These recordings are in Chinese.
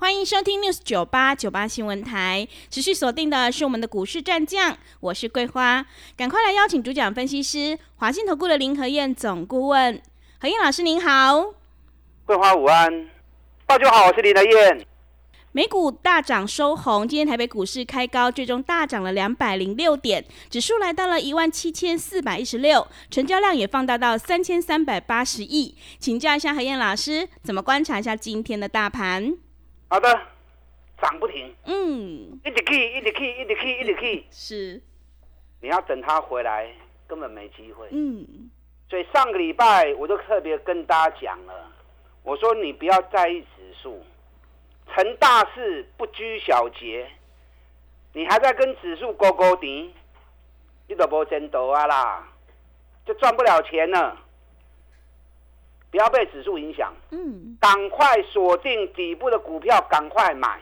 欢迎收听 News 九八九八新闻台，持续锁定的是我们的股市战将，我是桂花，赶快来邀请主讲分析师华信投顾的林和燕总顾问，何燕老师您好，桂花午安，大家好，我是林和燕。美股大涨收红，今天台北股市开高，最终大涨了两百零六点，指数来到了一万七千四百一十六，成交量也放大到三千三百八十亿。请教一下何燕老师，怎么观察一下今天的大盘？好的，涨不停，嗯，一直去，一直去，一直去，一直去。是，你要等它回来，根本没机会。嗯，所以上个礼拜我就特别跟大家讲了，我说你不要在意指数，成大事不拘小节，你还在跟指数勾勾敌，你都无真斗啊啦，就赚不了钱了。不要被指数影响，嗯，赶快锁定底部的股票，赶快买。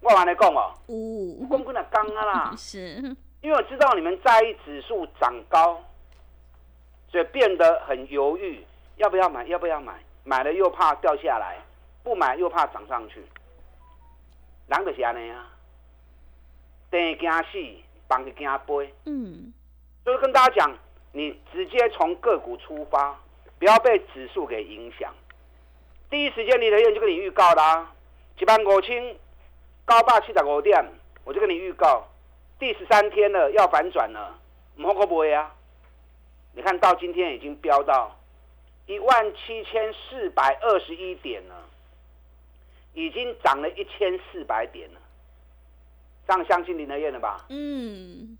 我完来讲哦，五光棍的刚啊啦，是，因为我知道你们在意指数涨高，所以变得很犹豫，要不要买？要不要买？买了又怕掉下来，不买又怕涨上去。人就是安尼啊，等惊死，放就惊飞。嗯，所以跟大家讲，你直接从个股出发。不要被指数给影响。第一时间，李德燕就跟你预告啦，一万五千高八七十五点，我就跟你预告，第十三天了，要反转了，唔好可不会啊？你看到今天已经飙到一万七千四百二十一点了，已经涨了一千四百点了，这样相信林德燕了吧？嗯，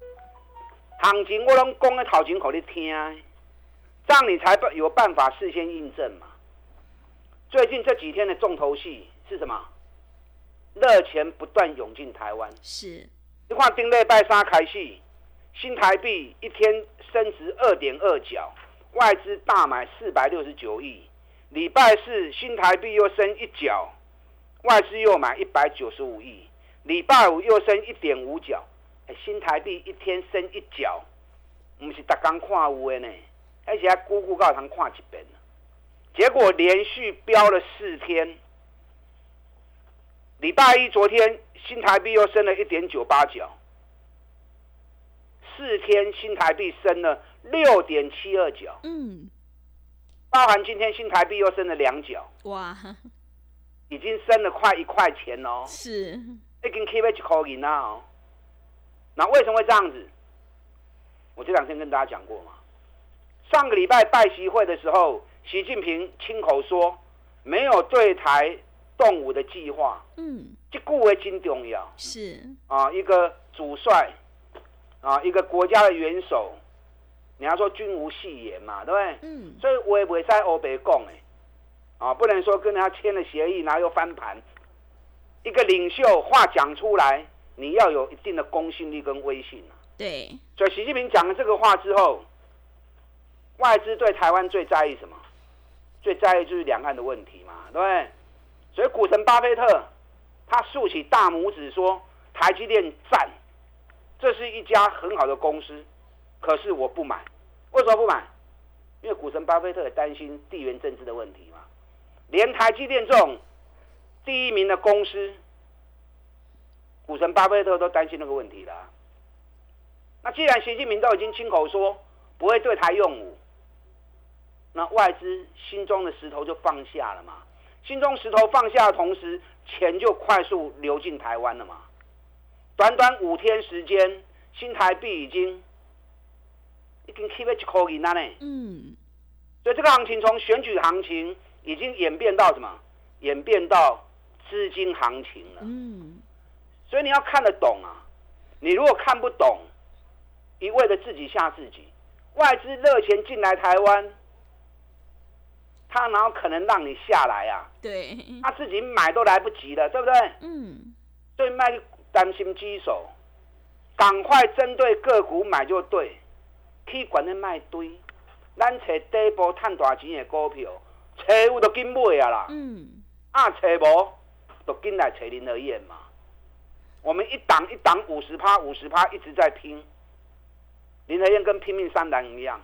行情我拢讲个头前，给你听。这样你才有办法事先印证嘛？最近这几天的重头戏是什么？热钱不断涌进台湾。是。你看丁内拜三开戏，新台币一天升值二点二角，外资大买四百六十九亿。礼拜四新台币又升一角，外资又买一百九十五亿。礼拜五又升一点五角，新台币一天升一角，不是大刚看有的呢。而且还咕咕告堂看几遍结果连续飙了四天。礼拜一昨天新台币又升了一点九八角，四天新台币升了六点七二角。嗯，包含今天新台币又升了两角。哇，已经升了快一块钱哦。是，已经 keep 一口银啦哦。那为什么会这样子？我这两天跟大家讲过嘛。上个礼拜拜习会的时候，习近平亲口说没有对台动武的计划。嗯，这固为真重要。是啊，一个主帅啊，一个国家的元首，你要说君无戏言嘛，对不对？嗯。所以我也不会在欧北讲哎，啊，不能说跟人家签了协议，然后又翻盘。一个领袖话讲出来，你要有一定的公信力跟威信啊。对。所以习近平讲了这个话之后。外资对台湾最在意什么？最在意就是两岸的问题嘛，对不对？所以股神巴菲特他竖起大拇指说：“台积电赞，这是一家很好的公司。”可是我不买，为什么不买？因为股神巴菲特也担心地缘政治的问题嘛。连台积电这种第一名的公司，股神巴菲特都担心那个问题了。那既然习近平都已经亲口说不会对台用武，那外资心中的石头就放下了嘛？心中石头放下的同时，钱就快速流进台湾了嘛？短短五天时间，新台币已经已经 keep 一口银了呢。嗯。所以这个行情从选举行情已经演变到什么？演变到资金行情了。嗯。所以你要看得懂啊！你如果看不懂，一味的自己吓自己，外资热钱进来台湾。他哪有可能让你下来啊？对，他自己买都来不及了，对不对？嗯。所以卖担心机手，赶快针对个股买就对，去管的卖堆，咱找底部赚大钱的股票，找有就紧买啊啦，嗯，啊找无就紧来找林和燕嘛。我们一档一档五十趴五十趴一直在拼，林和燕跟拼命三郎一样，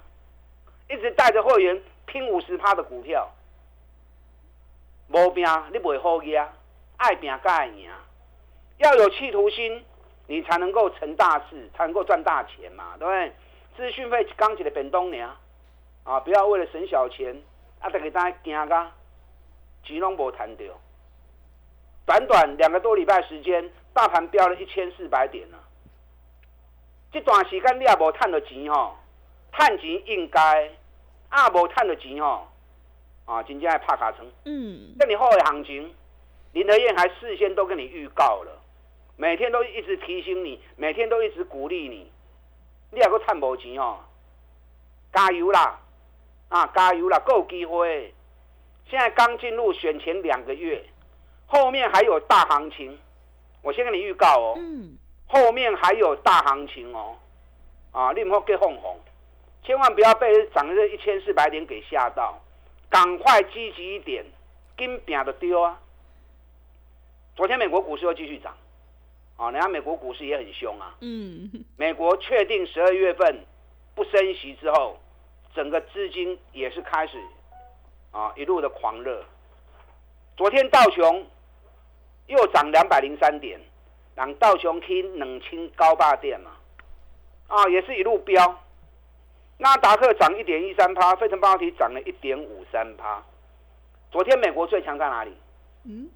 一直带着会员拼五十趴的股票，无拼你不会好赢，爱拼才爱赢，要有企图心。你才能够成大事，才能够赚大钱嘛，对不对？资讯费刚起的本东年啊，不要为了省小钱，啊，再给大家惊噶，钱拢无谈掉。短短两个多礼拜时间，大盘飙了一千四百点了。这段时间你也无赚到钱吼，赚钱应该，啊无赚到钱吼，啊，真正爱拍卡层。嗯，这你后的行情，林德燕还事先都跟你预告了。每天都一直提醒你，每天都一直鼓励你，你也个赚无钱哦，加油啦！啊，加油啦，够机会！现在刚进入选前两个月，后面还有大行情，我先跟你预告哦。嗯。后面还有大行情哦，啊，你唔好给哄哄，千万不要被涨这一千四百点给吓到，赶快积极一点，跟拼的丢啊！昨天美国股市又继续涨。啊，人家美国股市也很凶啊。嗯。美国确定十二月份不升息之后，整个资金也是开始啊一路的狂热。昨天道琼又涨两百零三点，让道琼听冷清高霸店嘛，啊也是一路飙。纳达克涨一点一三趴，费城半导体涨了一点五三趴。昨天美国最强在哪里？嗯。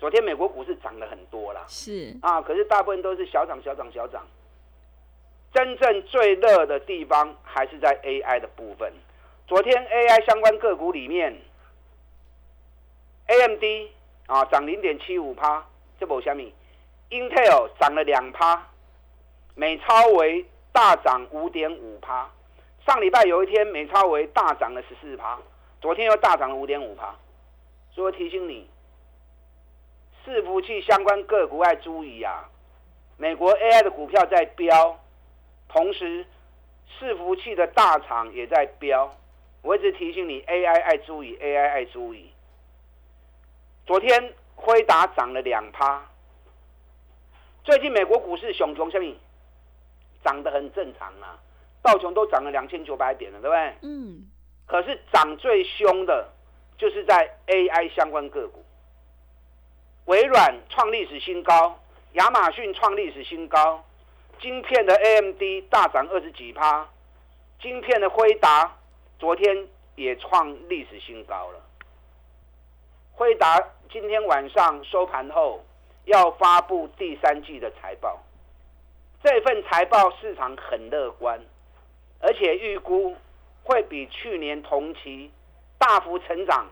昨天美国股市涨了很多啦，是啊，可是大部分都是小涨小涨小涨。真正最热的地方还是在 AI 的部分。昨天 AI 相关个股里面，AMD 啊涨零点七五趴，这不虾米？Intel 涨了两趴，美超为大涨五点五趴。上礼拜有一天美超维大涨了十四趴，昨天又大涨了五点五趴，所以我提醒你。伺服器相关个股要注意啊！美国 AI 的股票在飙，同时伺服器的大厂也在飙。我一直提醒你，AI 爱注意，AI 爱注意。昨天辉达涨了两趴。最近美国股市熊熊下面涨得很正常啊，道琼都涨了两千九百点了，对不对？嗯。可是涨最凶的，就是在 AI 相关个股。微软创历史新高，亚马逊创历史新高，晶片的 AMD 大涨二十几趴，晶片的辉达昨天也创历史新高了。辉达今天晚上收盘后要发布第三季的财报，这份财报市场很乐观，而且预估会比去年同期大幅成长。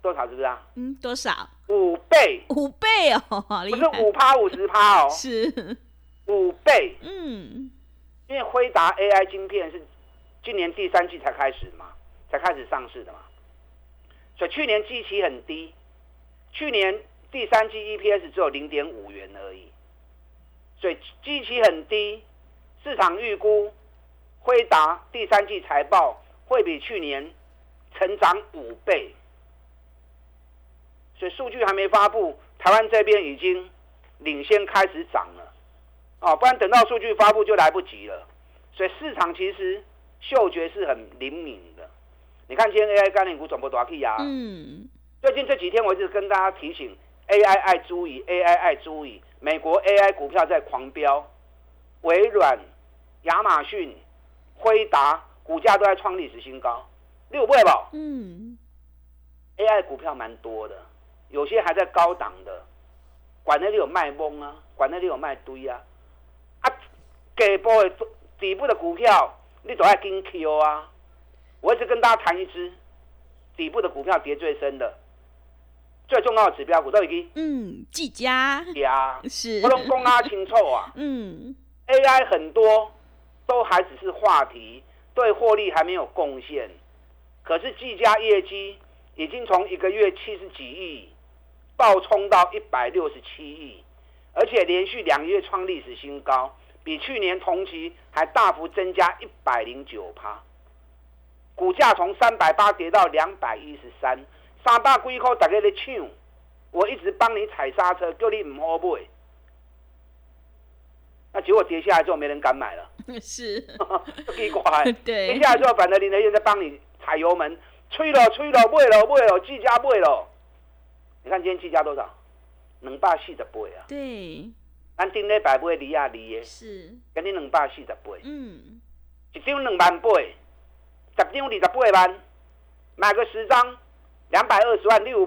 多少是不是啊？嗯，多少？五倍，五倍哦，不是五趴五十趴哦，是五倍。嗯，因为辉达 AI 晶片是今年第三季才开始嘛，才开始上市的嘛，所以去年基期很低，去年第三季 EPS 只有零点五元而已，所以基期很低，市场预估辉达第三季财报会比去年成长五倍。所以数据还没发布，台湾这边已经领先开始涨了，哦，不然等到数据发布就来不及了。所以市场其实嗅觉是很灵敏的。你看今天 AI 概念股转播多少 K 啊？嗯。最近这几天我一直跟大家提醒，AI 爱注意，AI 爱注意，美国 AI 股票在狂飙，微软、亚马逊、辉达股价都在创历史新高，六倍吧？嗯。AI 股票蛮多的。有些还在高档的，管那里有卖懵啊，管那里有卖堆啊，啊，底部的底部的股票你都要跟 Q 啊。我一直跟大家谈一支底部的股票跌最深的，最重要的指标股都已经嗯，技嘉呀，是不能公啊清楚啊。嗯，AI 很多都还只是话题，对获利还没有贡献，可是技嘉业绩已经从一个月七十几亿。暴冲到一百六十七亿，而且连续两个月创历史新高，比去年同期还大幅增加一百零九趴，股价从三百八跌到两百一十三，三百几块大家在抢，我一直帮你踩刹车，叫你唔好买。那结果跌下来之后，没人敢买了，是，奇怪。对，跌下来之后，反正林德燕在帮你踩油门，吹了吹了，卖了卖了，技嘉买了。你看今天计价多少？两百四十八啊。对，咱顶礼拜买离啊离的，是，今日两百四十八，嗯，一张两万八，十张二十八万，买个十张，两百二十万，你有无？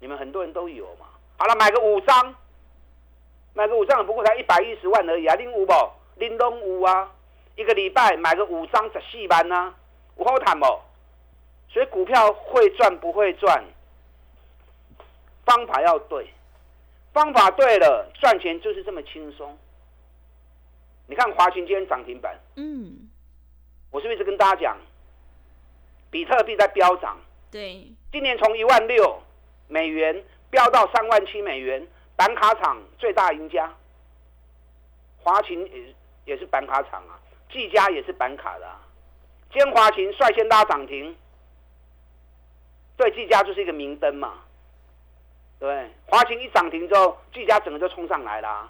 你们很多人都有嘛。好了，买个五张，买个五张不过才一百一十万而已啊，拎有无？恁拢有啊。一个礼拜买个五张十四万啊，有好谈不？所以股票会赚不会赚，方法要对，方法对了，赚钱就是这么轻松。你看华勤今天涨停板，嗯，我是不是一直跟大家讲，比特币在飙涨？对，今年从一万六美元飙到三万七美元，板卡厂最大赢家。华勤也也是板卡厂啊，技嘉也是板卡的、啊。今天华勤率先拉涨停，对技嘉就是一个明灯嘛，对？华勤一涨停之后，技嘉整个就冲上来啦、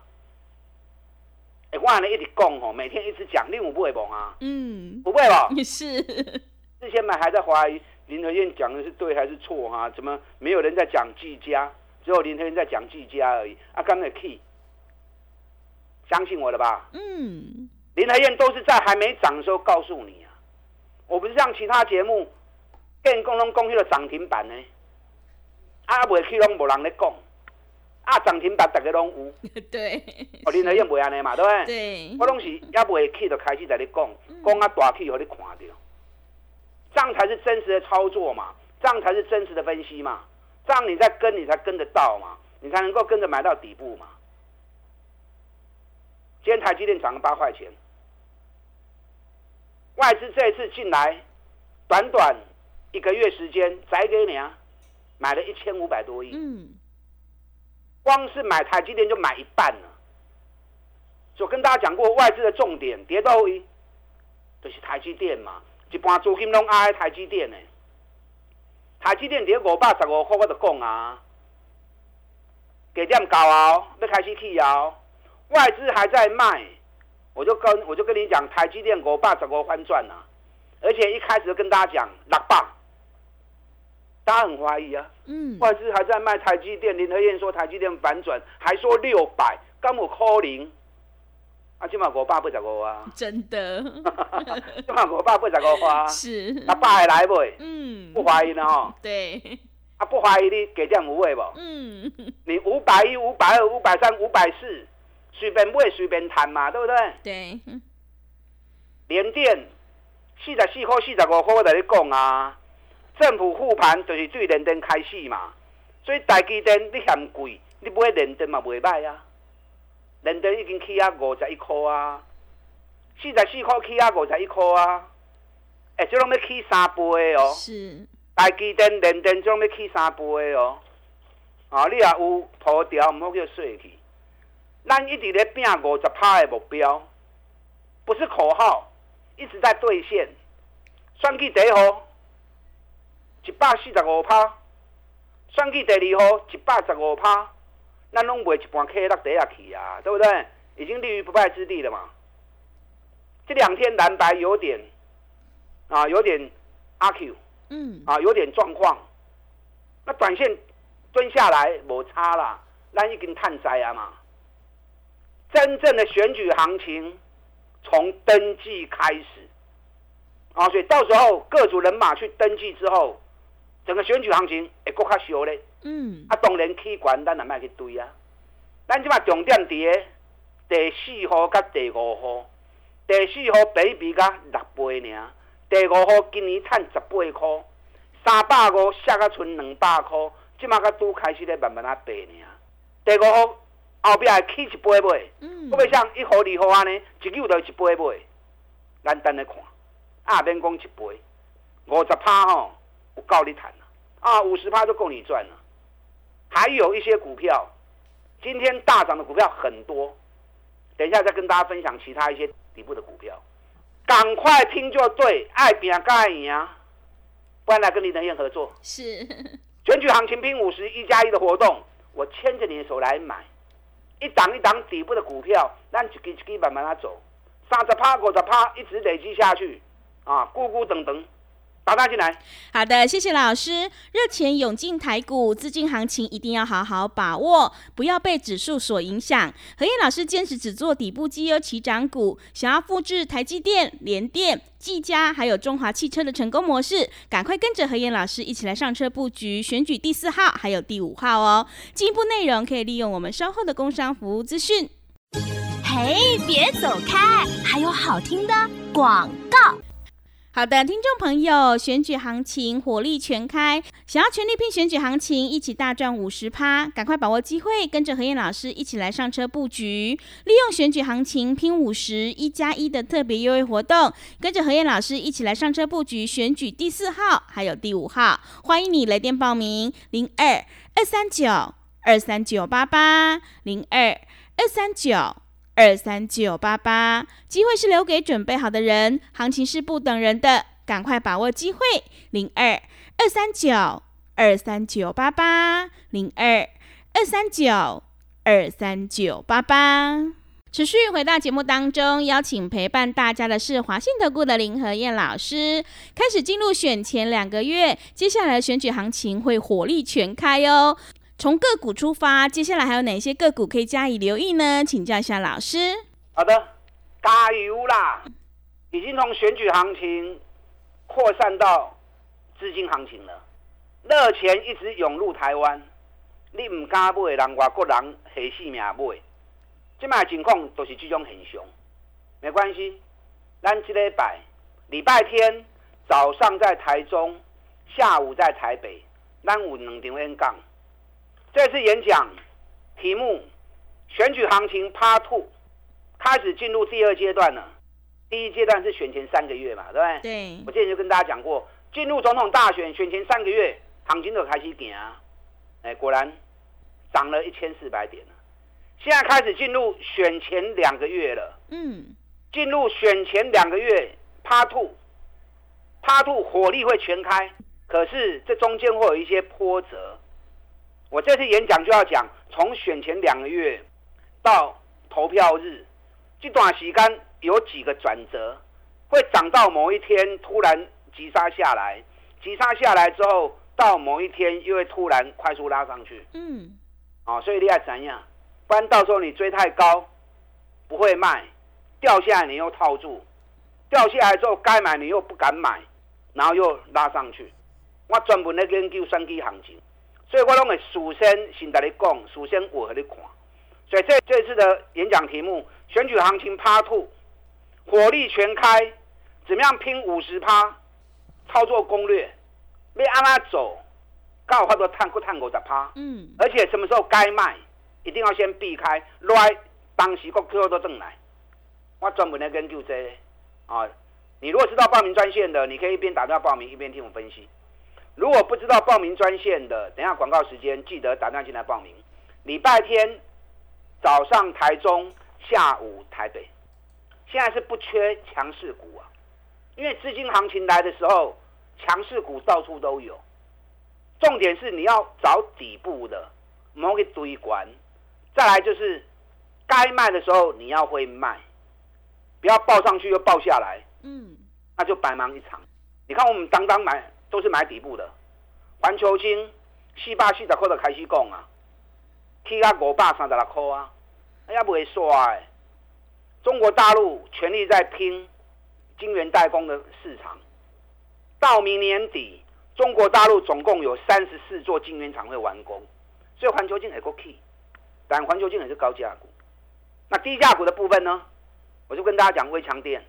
哎、我还能一直讲吼，每天一直讲，你有不会懵啊？嗯，不会吧？是，之前买还在怀疑林和燕讲的是对还是错哈、怎么没有人在讲技嘉，只有林和燕在讲技嘉而已？啊，刚才 key，相信我了吧？嗯，林和燕都是在还没涨的时候告诉你啊，我不是像其他节目跟共同公司的涨停板呢，啊，未去拢无人咧讲，啊，涨停板大家拢有，对，哦，林和燕袂安尼嘛，对不对？对，我拢是也未去就开始在你讲，讲啊大气，互你看到，这样才是真实的操作嘛，这样才是真实的分析嘛，这样你再跟，你才跟得到嘛，你才能够跟着买到底部嘛。今天台积电涨了八块钱，外资这一次进来，短短一个月时间，宰给你啊，买了一千五百多亿，嗯，光是买台积电就买一半了。所以我跟大家讲过，外资的重点跌到一，就是台积电嘛，一般资金拢爱在台积电呢。台积电跌五百十五块，我就讲啊，给点高啊，要开始去啊，外资还在卖，我就跟我就跟你讲，台积电五百十五翻转啊，而且一开始就跟大家讲六百，大家很怀疑啊。嗯，外资还在卖台积电，林和燕说台积电反转，还说六百，刚有可能。啊，即嘛五百八十五啊，真的。即嘛五百八十五啊，是，啊百会来袂？嗯，不怀疑呢吼，对，啊不怀疑你给点有位无？嗯，你五百一、五百二、五百三、五百四，随便买随便谈嘛，对不对？对，嗯联电四十四块、四十五块，我跟你讲啊，政府护盘就是对联电开始嘛，所以台积电你嫌贵，你买联电嘛袂歹啊。联电已经起啊五十一块啊，四十四块起啊五十一块啊，哎、欸，这拢要起三倍的哦。是，台积电、联电这拢要起三倍的哦。啊，你也有图条，毋好叫说去。咱一直咧拼五十趴的目标，不是口号，一直在兑现。选举第一号一百四十五趴，选举第二号一百十五趴，咱拢卖一半 K 落底下去啊，对不对？已经立于不败之地了嘛。这两天蓝白有点啊，有点阿 Q 嗯，啊，有点状况。那短线蹲下来无差啦，咱已经探灾啊嘛。真正的选举行情从登记开始啊，所以到时候各组人马去登记之后，整个选举行情会更较烧咧。嗯，啊，当然起管咱也莫去追啊。咱即马重点伫个第四号甲第五号，第四号比比甲六倍尔，第五号今年趁十八箍，三百五下甲剩两百箍，即马甲拄开始咧慢慢啊爬尔。第五号后壁会起一倍尾，嗯，我要像一号、二号安尼，一扭就一倍尾，咱等咧看，啊免讲一倍，五十趴吼有够你赚啊，五十趴就够你赚了。还有一些股票，今天大涨的股票很多，等一下再跟大家分享其他一些底部的股票。赶快听就对，爱拼爱赢啊！不然来跟林德燕合作。是选举行情拼五十一加一的活动，我牵着你的手来买，一档一档底部的股票，让一支一支慢慢的走，三十趴、五十趴，一直累积下去，啊，咕咕等等。打大进来，好的，谢谢老师。热钱涌进台股，资金行情一定要好好把握，不要被指数所影响。何燕老师坚持只做底部绩优起涨股，想要复制台积电、联电、技嘉还有中华汽车的成功模式，赶快跟着何燕老师一起来上车布局，选举第四号还有第五号哦。进一步内容可以利用我们稍后的工商服务资讯。嘿，别走开，还有好听的广告。好的，听众朋友，选举行情火力全开，想要全力拼选举行情，一起大赚五十趴，赶快把握机会，跟着何燕老师一起来上车布局，利用选举行情拼五十一加一的特别优惠活动，跟着何燕老师一起来上车布局选举第四号还有第五号，欢迎你来电报名零二二三九二三九八八零二二三九。二三九八八，机会是留给准备好的人，行情是不等人的，赶快把握机会。零二二三九二三九八八，零二二三九二三九八八。持续回到节目当中，邀请陪伴大家的是华信投顾的林和燕老师。开始进入选前两个月，接下来选举行情会火力全开哦。从个股出发，接下来还有哪些个股可以加以留意呢？请教一下老师。好的，加油啦！已经从选举行情扩散到资金行情了，热钱一直涌入台湾，你唔敢买，人外国人下死命买。这卖情况都是这种现象，没关系。咱这礼拜礼拜天早上在台中，下午在台北，咱有两场演讲。这次演讲题目：选举行情 Part Two 开始进入第二阶段了。第一阶段是选前三个月嘛，对不对？对。我之前就跟大家讲过，进入总统大选选前三个月，行情就开始行啊。哎，果然涨了一千四百点了。现在开始进入选前两个月了。嗯。进入选前两个月，Part Two，Part Two 火力会全开，可是这中间会有一些波折。我这次演讲就要讲，从选前两个月到投票日，这段时间有几个转折，会涨到某一天突然急杀下来，急杀下来之后，到某一天又会突然快速拉上去。嗯，啊，所以你要怎样？不然到时候你追太高不会卖，掉下来你又套住，掉下来之后该买你又不敢买，然后又拉上去。我专门咧研究三基行情。所以我拢会首先先跟你讲，首先我和你看。所以这这次的演讲题目，选举行情趴兔，火力全开，怎么样拼五十趴？操作攻略，你按哪走？刚好话多探过探过十趴。嗯。而且什么时候该卖，一定要先避开，来当时个客户都正来。我专门来研究这啊。你如果知道报名专线的，你可以一边打电话报名，一边听我分析。如果不知道报名专线的，等下广告时间记得打电话进来报名。礼拜天早上台中，下午台北。现在是不缺强势股啊，因为资金行情来的时候，强势股到处都有。重点是你要找底部的，某个堆关。再来就是该卖的时候你要会卖，不要报上去又报下来，嗯，那就白忙一场。你看我们当当买。都是买底部的，环球金四百四十块就开始讲啊，起到五百三十六块啊，哎呀不会衰。中国大陆全力在拼晶圆代工的市场，到明年底，中国大陆总共有三十四座晶圆厂会完工，所以环球金也够 key，但环球金也是高价股。那低价股的部分呢，我就跟大家讲微强电，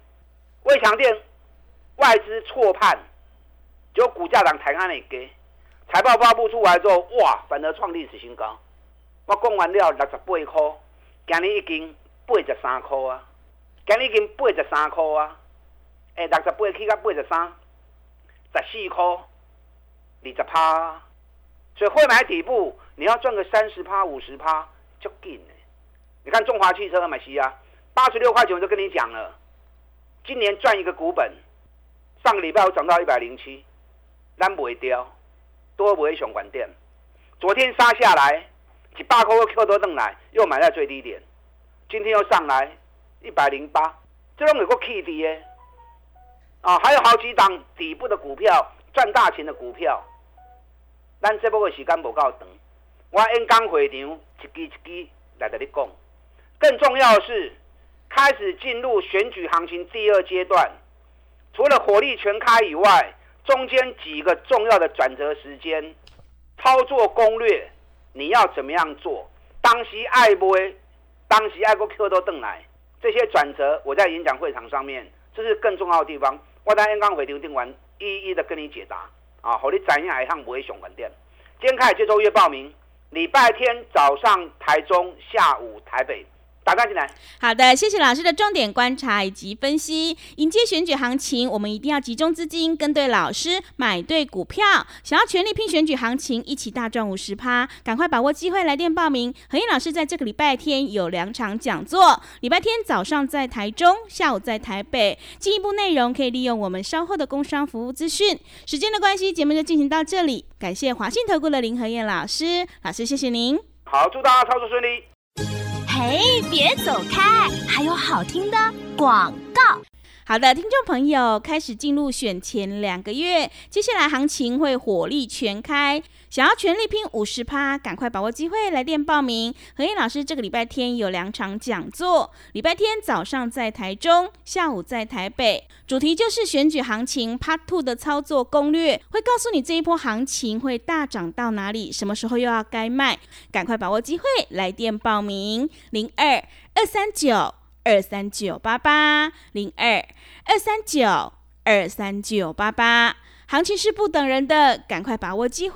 微强电外资错判。就股价涨抬安尼给，财报发布出来之后，哇，反而创历史新高。我讲完了六十八块，今日已经八十三块啊，今日已经八十三块啊。哎，六十八起到八十三，十四块，二十趴。所以会买底部，你要赚个三十趴、五十趴，就紧的。你看中华汽车买西啊，八十六块钱我就跟你讲了，今年赚一个股本。上个礼拜我涨到一百零七，咱不会掉，多不会熊管店。昨天杀下来，一百块 Q 多登来，又买在最低点。今天又上来一百零八，这种有个 K D 耶。啊，还有好几档底部的股票赚大钱的股票。咱这波个时间不够长，我演讲会场一支一支来跟你讲。更重要的是，开始进入选举行情第二阶段。除了火力全开以外，中间几个重要的转折时间，操作攻略你要怎么样做？当时爱不会，当时爱过 Q 都邓来，这些转折我在演讲会场上面，这是更重要的地方。我在演讲会场听完，一一的跟你解答啊，好，你怎样一趟不会熊关店。今天开始接周月报名，礼拜天早上台中，下午台北。打开进来。好的，谢谢老师的重点观察以及分析。迎接选举行情，我们一定要集中资金，跟对老师，买对股票。想要全力拼选举行情，一起大赚五十趴，赶快把握机会来电报名。何燕老师在这个礼拜天有两场讲座，礼拜天早上在台中，下午在台北。进一步内容可以利用我们稍后的工商服务资讯。时间的关系，节目就进行到这里。感谢华信投顾的林何燕老师，老师谢谢您。好，祝大家操作顺利。嘿，别走开！还有好听的广告。好的，听众朋友，开始进入选前两个月，接下来行情会火力全开。想要全力拼五十趴，赶快把握机会来电报名。何燕老师这个礼拜天有两场讲座，礼拜天早上在台中，下午在台北，主题就是选举行情 Part Two 的操作攻略，会告诉你这一波行情会大涨到哪里，什么时候又要该卖，赶快把握机会来电报名。零二二三九二三九八八零二二三九二三九八八，行情是不等人的，赶快把握机会。